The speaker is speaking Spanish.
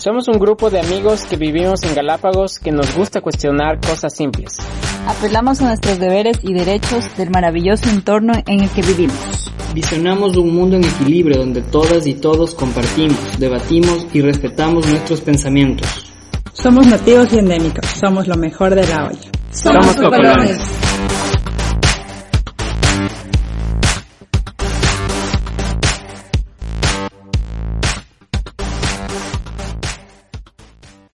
Somos un grupo de amigos que vivimos en Galápagos que nos gusta cuestionar cosas simples. Apelamos a nuestros deberes y derechos del maravilloso entorno en el que vivimos. Visionamos un mundo en equilibrio donde todas y todos compartimos, debatimos y respetamos nuestros pensamientos. Somos nativos y endémicos, somos lo mejor de la olla. Somos, Somos